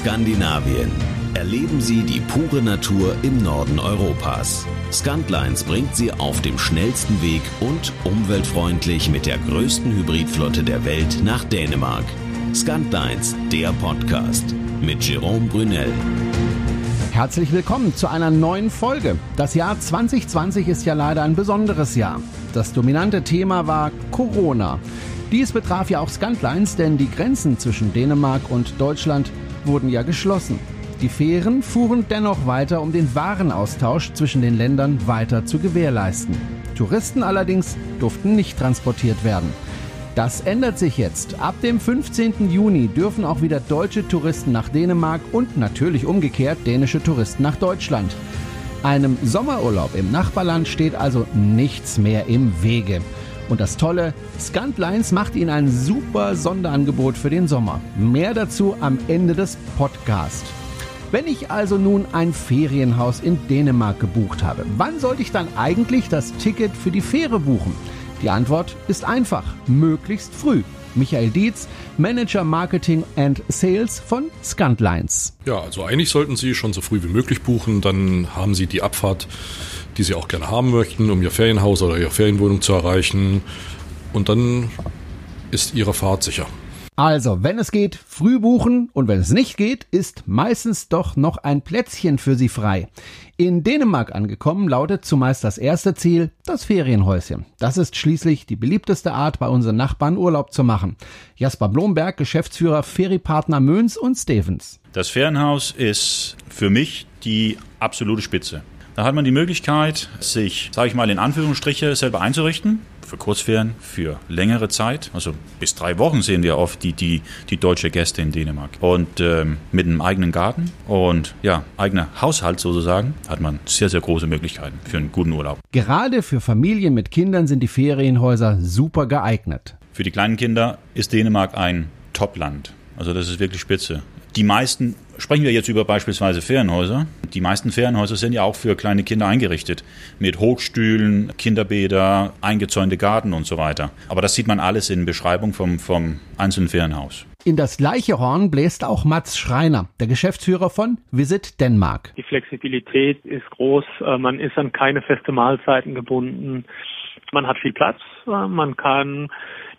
Skandinavien. Erleben Sie die pure Natur im Norden Europas. Scantlines bringt Sie auf dem schnellsten Weg und umweltfreundlich mit der größten Hybridflotte der Welt nach Dänemark. Scantlines, der Podcast mit Jerome Brunel. Herzlich willkommen zu einer neuen Folge. Das Jahr 2020 ist ja leider ein besonderes Jahr. Das dominante Thema war Corona. Dies betraf ja auch Scantlines, denn die Grenzen zwischen Dänemark und Deutschland wurden ja geschlossen. Die Fähren fuhren dennoch weiter, um den Warenaustausch zwischen den Ländern weiter zu gewährleisten. Touristen allerdings durften nicht transportiert werden. Das ändert sich jetzt. Ab dem 15. Juni dürfen auch wieder deutsche Touristen nach Dänemark und natürlich umgekehrt dänische Touristen nach Deutschland. Einem Sommerurlaub im Nachbarland steht also nichts mehr im Wege. Und das Tolle, Scantlines macht Ihnen ein super Sonderangebot für den Sommer. Mehr dazu am Ende des Podcasts. Wenn ich also nun ein Ferienhaus in Dänemark gebucht habe, wann sollte ich dann eigentlich das Ticket für die Fähre buchen? Die Antwort ist einfach, möglichst früh. Michael Dietz, Manager Marketing and Sales von Scantlines. Ja, also eigentlich sollten Sie schon so früh wie möglich buchen, dann haben Sie die Abfahrt die sie auch gerne haben möchten, um ihr Ferienhaus oder ihre Ferienwohnung zu erreichen. Und dann ist ihre Fahrt sicher. Also, wenn es geht, früh buchen und wenn es nicht geht, ist meistens doch noch ein Plätzchen für Sie frei. In Dänemark angekommen lautet zumeist das erste Ziel das Ferienhäuschen. Das ist schließlich die beliebteste Art, bei unseren Nachbarn Urlaub zu machen. Jasper Blomberg, Geschäftsführer Feriepartner Möns und Stevens. Das Ferienhaus ist für mich die absolute Spitze. Da hat man die Möglichkeit, sich, sage ich mal in Anführungsstriche, selber einzurichten. Für Kurzferien, für längere Zeit. Also bis drei Wochen sehen wir oft die, die, die deutsche Gäste in Dänemark. Und ähm, mit einem eigenen Garten und ja, eigener Haushalt sozusagen, hat man sehr, sehr große Möglichkeiten für einen guten Urlaub. Gerade für Familien mit Kindern sind die Ferienhäuser super geeignet. Für die kleinen Kinder ist Dänemark ein Top-Land. Also das ist wirklich spitze. Die meisten, sprechen wir jetzt über beispielsweise Ferienhäuser, die meisten Ferienhäuser sind ja auch für kleine Kinder eingerichtet. Mit Hochstühlen, Kinderbäder, eingezäunte Garten und so weiter. Aber das sieht man alles in Beschreibung vom, vom einzelnen Ferienhaus. In das gleiche Horn bläst auch Mats Schreiner, der Geschäftsführer von Visit Denmark. Die Flexibilität ist groß, äh, man ist an keine feste Mahlzeiten gebunden. Man hat viel Platz, äh, man kann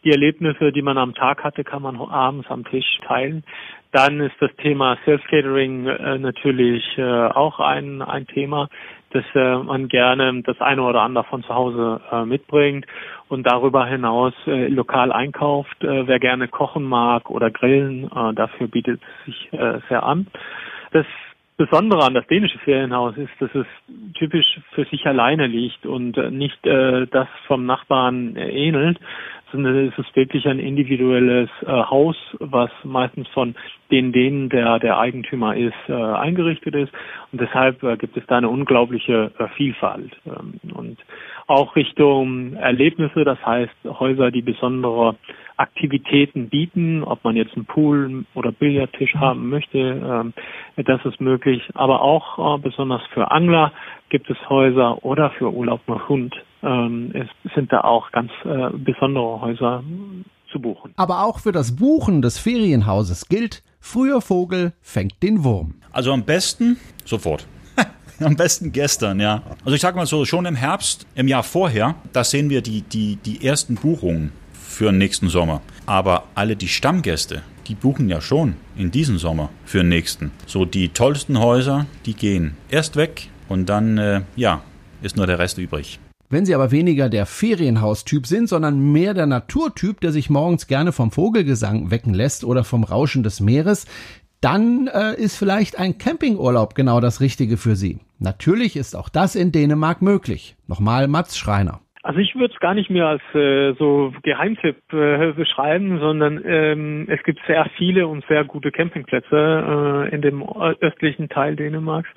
die Erlebnisse, die man am Tag hatte, kann man abends am Tisch teilen. Dann ist das Thema Self-Catering äh, natürlich äh, auch ein, ein Thema, dass äh, man gerne das eine oder andere von zu Hause äh, mitbringt und darüber hinaus äh, lokal einkauft. Äh, wer gerne kochen mag oder grillen, äh, dafür bietet es sich äh, sehr an. Das Besondere an das dänische Ferienhaus ist, dass es typisch für sich alleine liegt und äh, nicht äh, das vom Nachbarn ähnelt, es ist wirklich ein individuelles äh, Haus, was meistens von den denen der der Eigentümer ist äh, eingerichtet ist. Und deshalb äh, gibt es da eine unglaubliche äh, Vielfalt ähm, und auch Richtung Erlebnisse, das heißt Häuser, die besondere Aktivitäten bieten, ob man jetzt einen Pool oder Billardtisch haben möchte, ähm, das ist möglich, aber auch äh, besonders für Angler gibt es Häuser oder für Urlaub mit Hund ähm, es sind da auch ganz äh, besondere Häuser zu buchen. Aber auch für das Buchen des Ferienhauses gilt, früher Vogel fängt den Wurm. Also am besten sofort. Am besten gestern, ja. Also ich sag mal so, schon im Herbst, im Jahr vorher, da sehen wir die, die, die ersten Buchungen für den nächsten Sommer. Aber alle die Stammgäste, die buchen ja schon in diesem Sommer für den nächsten. So die tollsten Häuser, die gehen erst weg und dann, äh, ja, ist nur der Rest übrig. Wenn Sie aber weniger der Ferienhaustyp sind, sondern mehr der Naturtyp, der sich morgens gerne vom Vogelgesang wecken lässt oder vom Rauschen des Meeres, dann äh, ist vielleicht ein Campingurlaub genau das Richtige für Sie. Natürlich ist auch das in Dänemark möglich. Nochmal Mats Schreiner. Also ich würde es gar nicht mehr als äh, so Geheimtipp äh, beschreiben, sondern ähm, es gibt sehr viele und sehr gute Campingplätze äh, in dem östlichen Teil Dänemarks.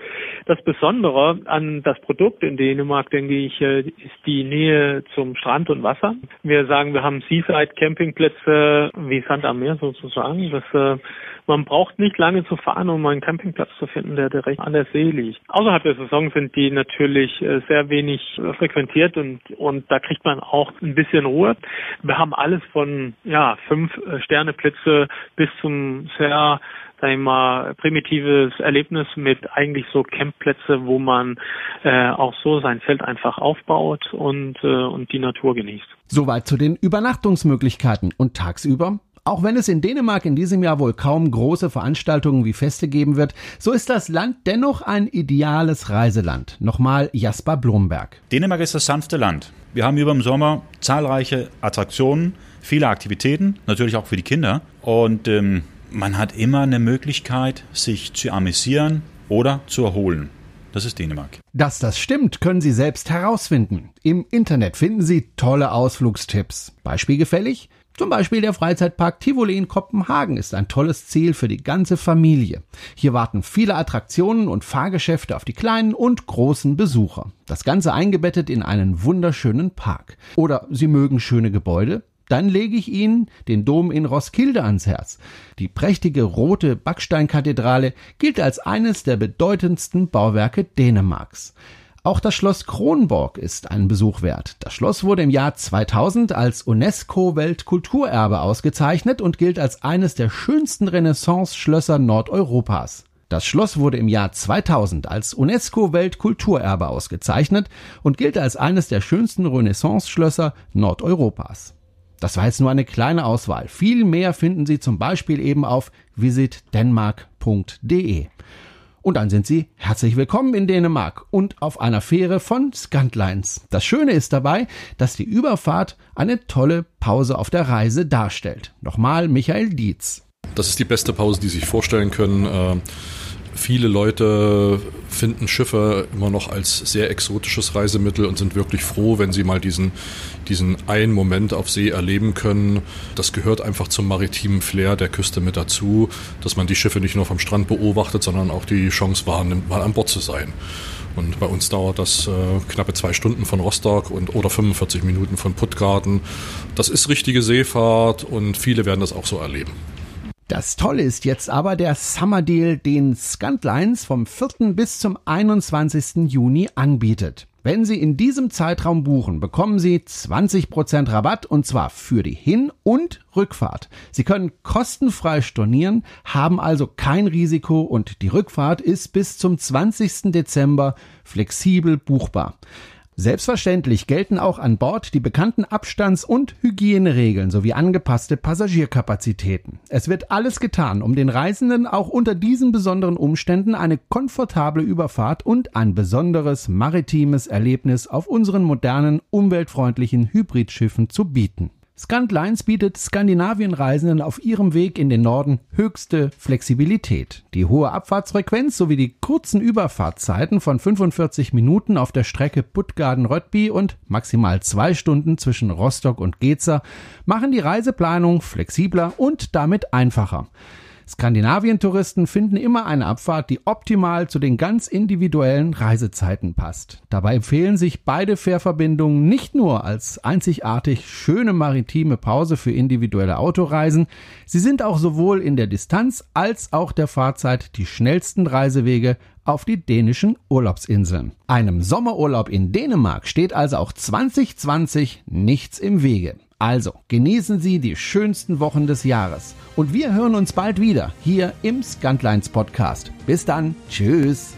Das Besondere an das Produkt in Dänemark, denke ich, äh, ist die Nähe zum Strand und Wasser. Wir sagen, wir haben Seaside Campingplätze wie Sand am Meer sozusagen. Das äh, man braucht nicht lange zu fahren, um einen Campingplatz zu finden, der direkt an der See liegt. Außerhalb der Saison sind die natürlich äh, sehr wenig frequentiert und, und da kriegt man auch ein bisschen Ruhe. Wir haben alles von ja fünf äh, Sterne Plätze bis zum sehr sag mal, primitives Erlebnis mit eigentlich so Campplätze, wo man äh, auch so sein Zelt einfach aufbaut und, äh, und die Natur genießt. Soweit zu den Übernachtungsmöglichkeiten. Und tagsüber auch wenn es in Dänemark in diesem Jahr wohl kaum große Veranstaltungen wie Feste geben wird, so ist das Land dennoch ein ideales Reiseland. Nochmal Jasper Blomberg. Dänemark ist das sanfte Land. Wir haben über den Sommer zahlreiche Attraktionen, viele Aktivitäten, natürlich auch für die Kinder. Und ähm, man hat immer eine Möglichkeit, sich zu amüsieren oder zu erholen. Das ist Dänemark. Dass das stimmt, können Sie selbst herausfinden. Im Internet finden Sie tolle Ausflugstipps. Beispielgefällig? Zum Beispiel der Freizeitpark Tivoli in Kopenhagen ist ein tolles Ziel für die ganze Familie. Hier warten viele Attraktionen und Fahrgeschäfte auf die kleinen und großen Besucher. Das Ganze eingebettet in einen wunderschönen Park. Oder Sie mögen schöne Gebäude? Dann lege ich Ihnen den Dom in Roskilde ans Herz. Die prächtige rote Backsteinkathedrale gilt als eines der bedeutendsten Bauwerke Dänemarks. Auch das Schloss Kronborg ist einen Besuch wert. Das Schloss wurde im Jahr 2000 als UNESCO-Weltkulturerbe ausgezeichnet und gilt als eines der schönsten Renaissance-Schlösser Nordeuropas. Das Schloss wurde im Jahr 2000 als UNESCO-Weltkulturerbe ausgezeichnet und gilt als eines der schönsten Renaissance-Schlösser Nordeuropas. Das war jetzt nur eine kleine Auswahl. Viel mehr finden Sie zum Beispiel eben auf visitdenmark.de. Und dann sind Sie herzlich willkommen in Dänemark und auf einer Fähre von Scantlines. Das Schöne ist dabei, dass die Überfahrt eine tolle Pause auf der Reise darstellt. Nochmal Michael Dietz. Das ist die beste Pause, die Sie sich vorstellen können. Viele Leute finden Schiffe immer noch als sehr exotisches Reisemittel und sind wirklich froh, wenn sie mal diesen, diesen einen Moment auf See erleben können. Das gehört einfach zum maritimen Flair der Küste mit dazu, dass man die Schiffe nicht nur vom Strand beobachtet, sondern auch die Chance wahrnimmt, mal an Bord zu sein. Und bei uns dauert das äh, knappe zwei Stunden von Rostock und oder 45 Minuten von Puttgarten. Das ist richtige Seefahrt und viele werden das auch so erleben. Das Tolle ist jetzt aber der Summer Deal, den Scantlines vom 4. bis zum 21. Juni anbietet. Wenn Sie in diesem Zeitraum buchen, bekommen Sie 20% Rabatt und zwar für die Hin- und Rückfahrt. Sie können kostenfrei stornieren, haben also kein Risiko und die Rückfahrt ist bis zum 20. Dezember flexibel buchbar. Selbstverständlich gelten auch an Bord die bekannten Abstands- und Hygieneregeln sowie angepasste Passagierkapazitäten. Es wird alles getan, um den Reisenden auch unter diesen besonderen Umständen eine komfortable Überfahrt und ein besonderes maritimes Erlebnis auf unseren modernen, umweltfreundlichen Hybridschiffen zu bieten. Scantlines bietet Skandinavienreisenden auf ihrem Weg in den Norden höchste Flexibilität. Die hohe Abfahrtsfrequenz sowie die kurzen Überfahrtzeiten von 45 Minuten auf der Strecke Puttgarden-Röttby und maximal zwei Stunden zwischen Rostock und Geza machen die Reiseplanung flexibler und damit einfacher. Skandinavien-Touristen finden immer eine Abfahrt, die optimal zu den ganz individuellen Reisezeiten passt. Dabei empfehlen sich beide Fährverbindungen nicht nur als einzigartig schöne maritime Pause für individuelle Autoreisen, sie sind auch sowohl in der Distanz als auch der Fahrzeit die schnellsten Reisewege auf die dänischen Urlaubsinseln. Einem Sommerurlaub in Dänemark steht also auch 2020 nichts im Wege. Also genießen Sie die schönsten Wochen des Jahres. Und wir hören uns bald wieder hier im Scantlines Podcast. Bis dann. Tschüss.